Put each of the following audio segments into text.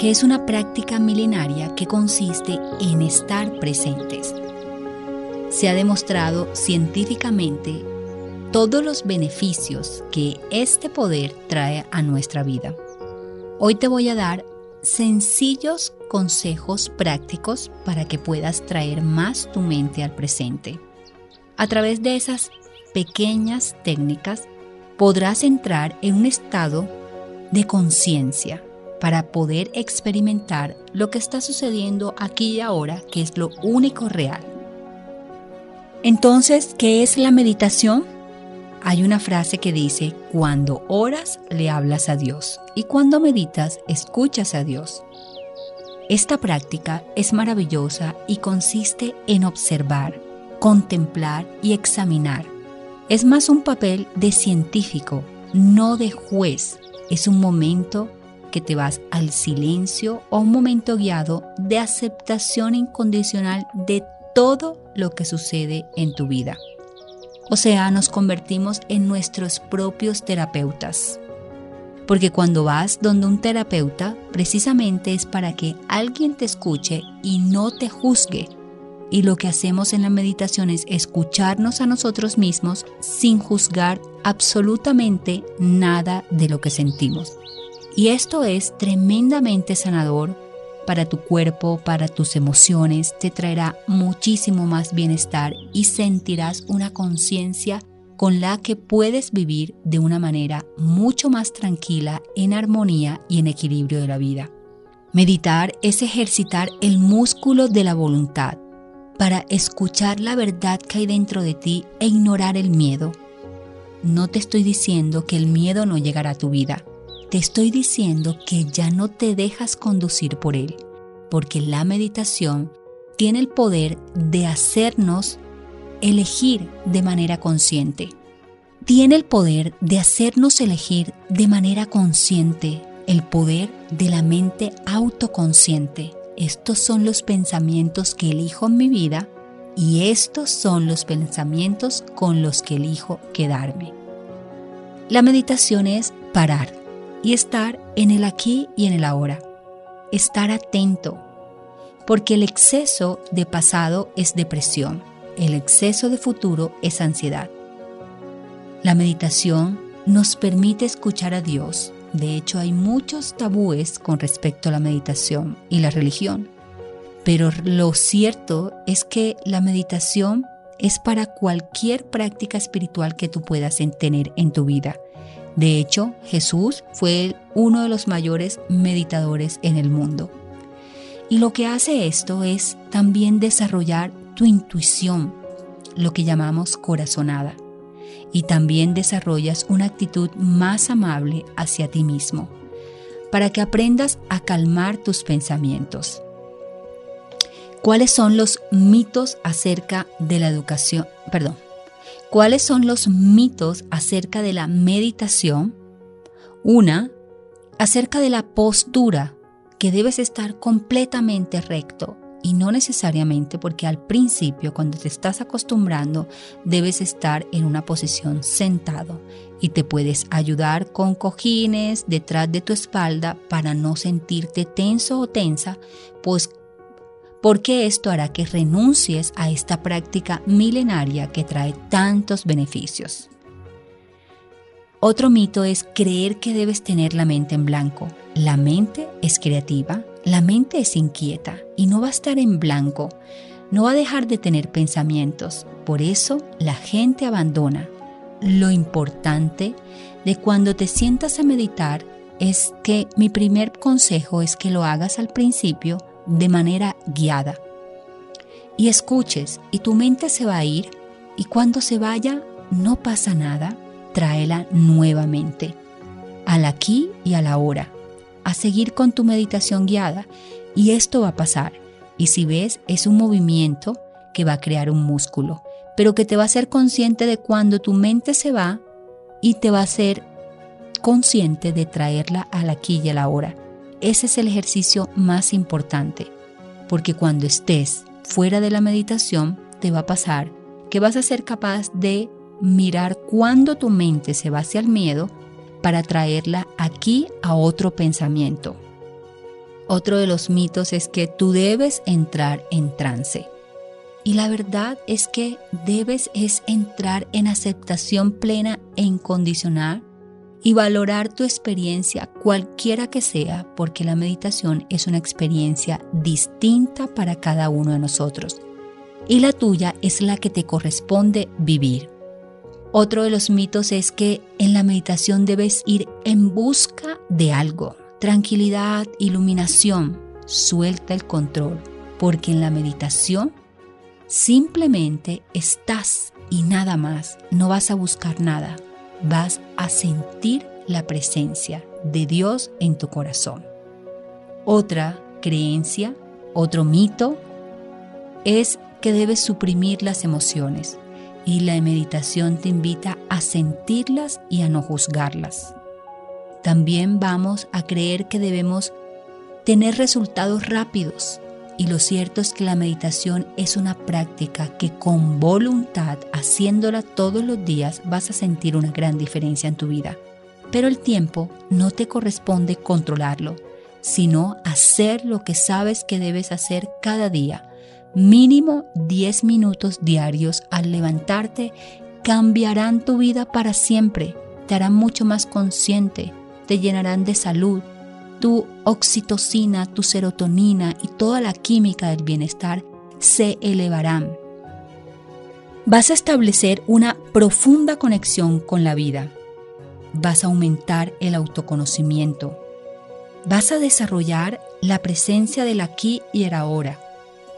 que es una práctica milenaria que consiste en estar presentes. Se ha demostrado científicamente todos los beneficios que este poder trae a nuestra vida. Hoy te voy a dar sencillos consejos prácticos para que puedas traer más tu mente al presente. A través de esas pequeñas técnicas podrás entrar en un estado de conciencia para poder experimentar lo que está sucediendo aquí y ahora, que es lo único real. Entonces, ¿qué es la meditación? Hay una frase que dice, cuando oras le hablas a Dios y cuando meditas escuchas a Dios. Esta práctica es maravillosa y consiste en observar, contemplar y examinar. Es más un papel de científico, no de juez. Es un momento que te vas al silencio o un momento guiado de aceptación incondicional de todo lo que sucede en tu vida. O sea, nos convertimos en nuestros propios terapeutas. Porque cuando vas donde un terapeuta, precisamente es para que alguien te escuche y no te juzgue y lo que hacemos en la meditación es escucharnos a nosotros mismos sin juzgar absolutamente nada de lo que sentimos. Y esto es tremendamente sanador para tu cuerpo, para tus emociones, te traerá muchísimo más bienestar y sentirás una conciencia con la que puedes vivir de una manera mucho más tranquila, en armonía y en equilibrio de la vida. Meditar es ejercitar el músculo de la voluntad para escuchar la verdad que hay dentro de ti e ignorar el miedo. No te estoy diciendo que el miedo no llegará a tu vida. Te estoy diciendo que ya no te dejas conducir por él, porque la meditación tiene el poder de hacernos elegir de manera consciente. Tiene el poder de hacernos elegir de manera consciente, el poder de la mente autoconsciente estos son los pensamientos que elijo en mi vida y estos son los pensamientos con los que elijo quedarme. La meditación es parar y estar en el aquí y en el ahora. Estar atento, porque el exceso de pasado es depresión, el exceso de futuro es ansiedad. La meditación nos permite escuchar a Dios, de hecho, hay muchos tabúes con respecto a la meditación y la religión. Pero lo cierto es que la meditación es para cualquier práctica espiritual que tú puedas tener en tu vida. De hecho, Jesús fue uno de los mayores meditadores en el mundo. Y lo que hace esto es también desarrollar tu intuición, lo que llamamos corazonada. Y también desarrollas una actitud más amable hacia ti mismo, para que aprendas a calmar tus pensamientos. ¿Cuáles son los mitos acerca de la educación? Perdón. ¿Cuáles son los mitos acerca de la meditación? Una, acerca de la postura que debes estar completamente recto y no necesariamente porque al principio cuando te estás acostumbrando debes estar en una posición sentado y te puedes ayudar con cojines detrás de tu espalda para no sentirte tenso o tensa, pues porque esto hará que renuncies a esta práctica milenaria que trae tantos beneficios. Otro mito es creer que debes tener la mente en blanco. La mente es creativa, la mente es inquieta y no va a estar en blanco, no va a dejar de tener pensamientos. Por eso la gente abandona. Lo importante de cuando te sientas a meditar es que mi primer consejo es que lo hagas al principio de manera guiada. Y escuches y tu mente se va a ir y cuando se vaya no pasa nada tráela nuevamente, al aquí y a la hora, a seguir con tu meditación guiada y esto va a pasar. Y si ves, es un movimiento que va a crear un músculo, pero que te va a hacer consciente de cuando tu mente se va y te va a hacer consciente de traerla al aquí y a la hora. Ese es el ejercicio más importante, porque cuando estés fuera de la meditación, te va a pasar que vas a ser capaz de mirar cuándo tu mente se va hacia el miedo para traerla aquí a otro pensamiento. Otro de los mitos es que tú debes entrar en trance. Y la verdad es que debes es entrar en aceptación plena e incondicional y valorar tu experiencia cualquiera que sea, porque la meditación es una experiencia distinta para cada uno de nosotros. Y la tuya es la que te corresponde vivir. Otro de los mitos es que en la meditación debes ir en busca de algo, tranquilidad, iluminación. Suelta el control, porque en la meditación simplemente estás y nada más. No vas a buscar nada, vas a sentir la presencia de Dios en tu corazón. Otra creencia, otro mito, es que debes suprimir las emociones y la meditación te invita a sentirlas y a no juzgarlas. También vamos a creer que debemos tener resultados rápidos y lo cierto es que la meditación es una práctica que con voluntad, haciéndola todos los días, vas a sentir una gran diferencia en tu vida. Pero el tiempo no te corresponde controlarlo, sino hacer lo que sabes que debes hacer cada día mínimo 10 minutos diarios al levantarte cambiarán tu vida para siempre, te harán mucho más consciente, te llenarán de salud, tu oxitocina, tu serotonina y toda la química del bienestar se elevarán. Vas a establecer una profunda conexión con la vida. Vas a aumentar el autoconocimiento. Vas a desarrollar la presencia del aquí y el ahora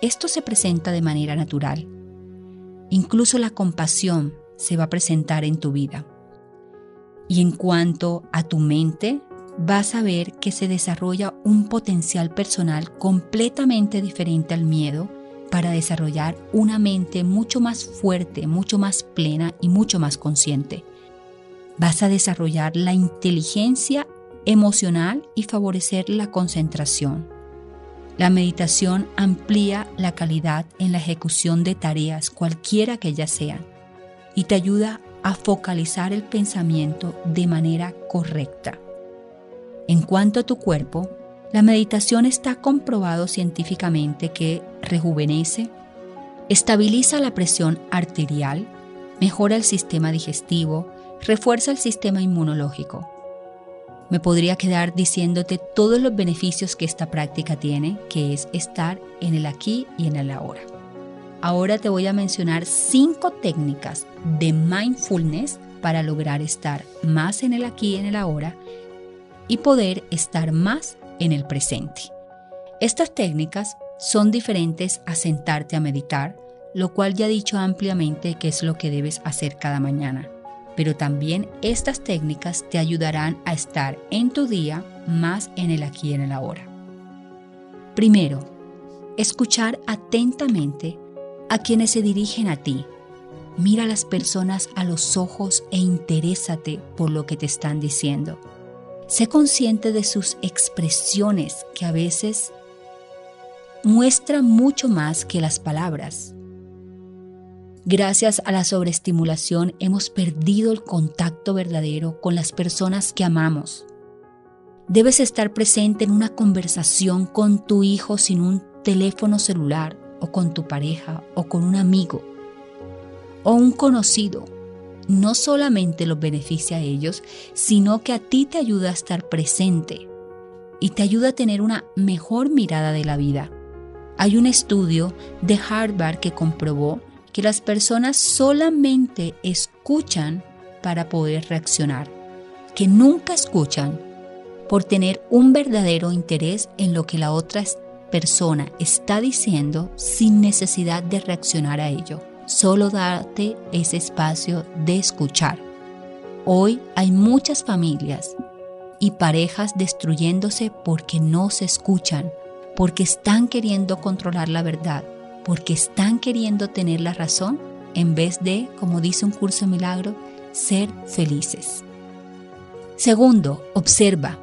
esto se presenta de manera natural. Incluso la compasión se va a presentar en tu vida. Y en cuanto a tu mente, vas a ver que se desarrolla un potencial personal completamente diferente al miedo para desarrollar una mente mucho más fuerte, mucho más plena y mucho más consciente. Vas a desarrollar la inteligencia emocional y favorecer la concentración. La meditación amplía la calidad en la ejecución de tareas, cualquiera que ellas sean, y te ayuda a focalizar el pensamiento de manera correcta. En cuanto a tu cuerpo, la meditación está comprobado científicamente que rejuvenece, estabiliza la presión arterial, mejora el sistema digestivo, refuerza el sistema inmunológico, me podría quedar diciéndote todos los beneficios que esta práctica tiene, que es estar en el aquí y en el ahora. Ahora te voy a mencionar cinco técnicas de mindfulness para lograr estar más en el aquí y en el ahora y poder estar más en el presente. Estas técnicas son diferentes a sentarte a meditar, lo cual ya he dicho ampliamente que es lo que debes hacer cada mañana. Pero también estas técnicas te ayudarán a estar en tu día más en el aquí y en el ahora. Primero, escuchar atentamente a quienes se dirigen a ti. Mira a las personas a los ojos e interésate por lo que te están diciendo. Sé consciente de sus expresiones que a veces muestran mucho más que las palabras. Gracias a la sobreestimulación hemos perdido el contacto verdadero con las personas que amamos. Debes estar presente en una conversación con tu hijo sin un teléfono celular o con tu pareja o con un amigo o un conocido. No solamente los beneficia a ellos, sino que a ti te ayuda a estar presente y te ayuda a tener una mejor mirada de la vida. Hay un estudio de Harvard que comprobó que las personas solamente escuchan para poder reaccionar, que nunca escuchan por tener un verdadero interés en lo que la otra persona está diciendo sin necesidad de reaccionar a ello. Solo date ese espacio de escuchar. Hoy hay muchas familias y parejas destruyéndose porque no se escuchan, porque están queriendo controlar la verdad, porque están queriendo tener la razón, en vez de, como dice un curso de milagro, ser felices. Segundo, observa.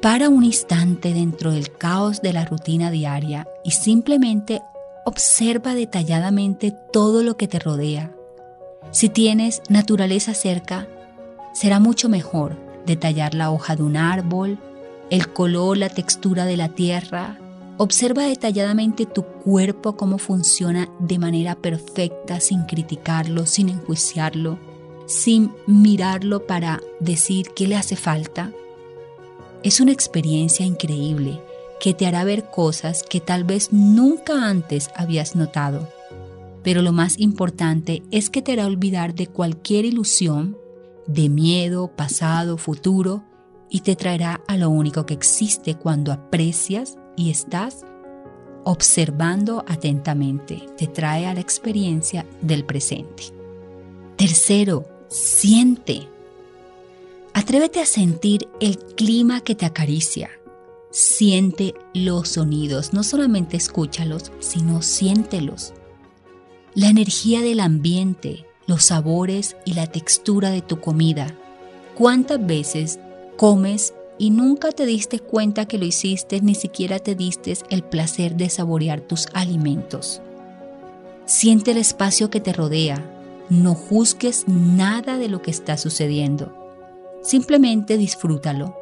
Para un instante dentro del caos de la rutina diaria y simplemente observa detalladamente todo lo que te rodea. Si tienes naturaleza cerca, será mucho mejor detallar la hoja de un árbol, el color, la textura de la tierra. Observa detalladamente tu cuerpo, cómo funciona de manera perfecta, sin criticarlo, sin enjuiciarlo, sin mirarlo para decir qué le hace falta. Es una experiencia increíble que te hará ver cosas que tal vez nunca antes habías notado. Pero lo más importante es que te hará olvidar de cualquier ilusión, de miedo, pasado, futuro, y te traerá a lo único que existe cuando aprecias y estás observando atentamente. Te trae a la experiencia del presente. Tercero, siente. Atrévete a sentir el clima que te acaricia. Siente los sonidos, no solamente escúchalos, sino siéntelos. La energía del ambiente, los sabores y la textura de tu comida. ¿Cuántas veces comes y nunca te diste cuenta que lo hiciste, ni siquiera te diste el placer de saborear tus alimentos. Siente el espacio que te rodea, no juzgues nada de lo que está sucediendo, simplemente disfrútalo,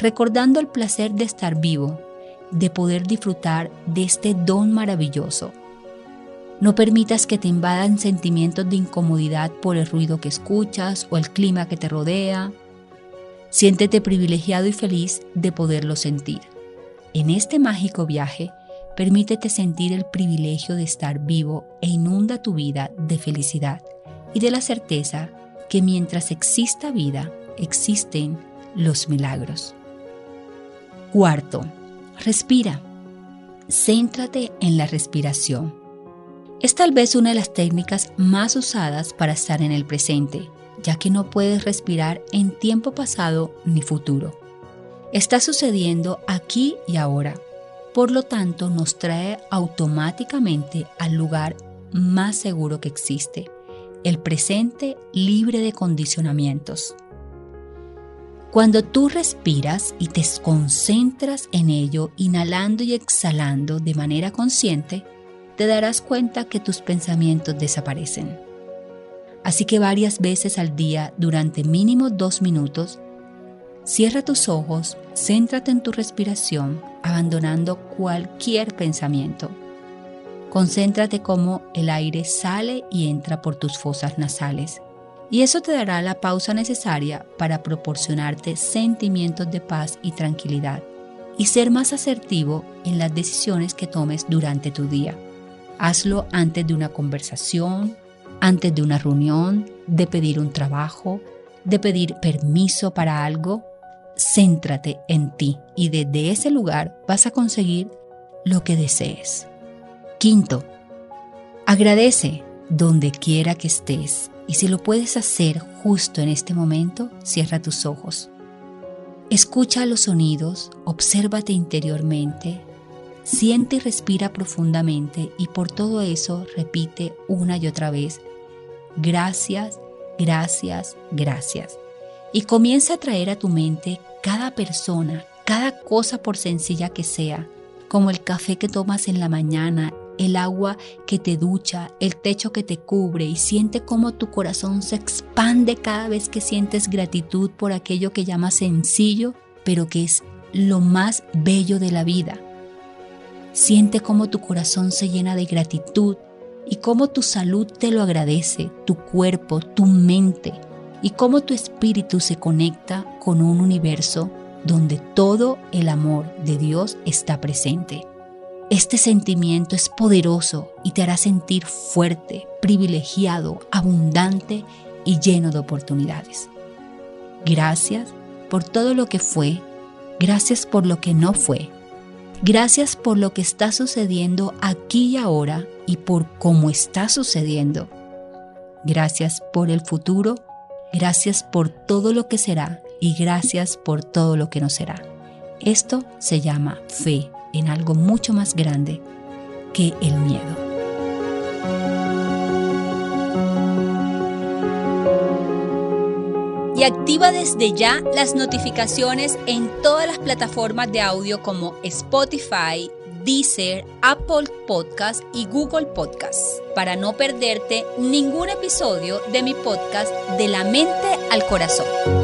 recordando el placer de estar vivo, de poder disfrutar de este don maravilloso. No permitas que te invadan sentimientos de incomodidad por el ruido que escuchas o el clima que te rodea, Siéntete privilegiado y feliz de poderlo sentir. En este mágico viaje, permítete sentir el privilegio de estar vivo e inunda tu vida de felicidad y de la certeza que mientras exista vida, existen los milagros. Cuarto, respira. Céntrate en la respiración. Es tal vez una de las técnicas más usadas para estar en el presente ya que no puedes respirar en tiempo pasado ni futuro. Está sucediendo aquí y ahora. Por lo tanto, nos trae automáticamente al lugar más seguro que existe, el presente libre de condicionamientos. Cuando tú respiras y te concentras en ello, inhalando y exhalando de manera consciente, te darás cuenta que tus pensamientos desaparecen. Así que varias veces al día, durante mínimo dos minutos, cierra tus ojos, céntrate en tu respiración, abandonando cualquier pensamiento. Concéntrate cómo el aire sale y entra por tus fosas nasales. Y eso te dará la pausa necesaria para proporcionarte sentimientos de paz y tranquilidad y ser más asertivo en las decisiones que tomes durante tu día. Hazlo antes de una conversación, antes de una reunión, de pedir un trabajo, de pedir permiso para algo. céntrate en ti y desde ese lugar vas a conseguir lo que desees. Quinto, agradece donde quiera que estés y si lo puedes hacer justo en este momento, cierra tus ojos. Escucha los sonidos, obsérvate interiormente, siente y respira profundamente y por todo eso repite una y otra vez, gracias, gracias, gracias. Y comienza a traer a tu mente cada persona, cada cosa por sencilla que sea, como el café que tomas en la mañana, el agua que te ducha, el techo que te cubre y siente cómo tu corazón se expande cada vez que sientes gratitud por aquello que llamas sencillo, pero que es lo más bello de la vida. Siente cómo tu corazón se llena de gratitud y cómo tu salud te lo agradece, tu cuerpo, tu mente y cómo tu espíritu se conecta con un universo donde todo el amor de Dios está presente. Este sentimiento es poderoso y te hará sentir fuerte, privilegiado, abundante y lleno de oportunidades. Gracias por todo lo que fue, gracias por lo que no fue, gracias por lo que está sucediendo aquí y ahora y por cómo está sucediendo. Gracias por el futuro, gracias por todo lo que será y gracias por todo lo que no será. Esto se llama fe en algo mucho más grande que el miedo. Y activa desde ya las notificaciones en todas las plataformas de audio como Spotify, Deezer, Apple Podcast y Google Podcast para no perderte ningún episodio de mi podcast De la mente al corazón.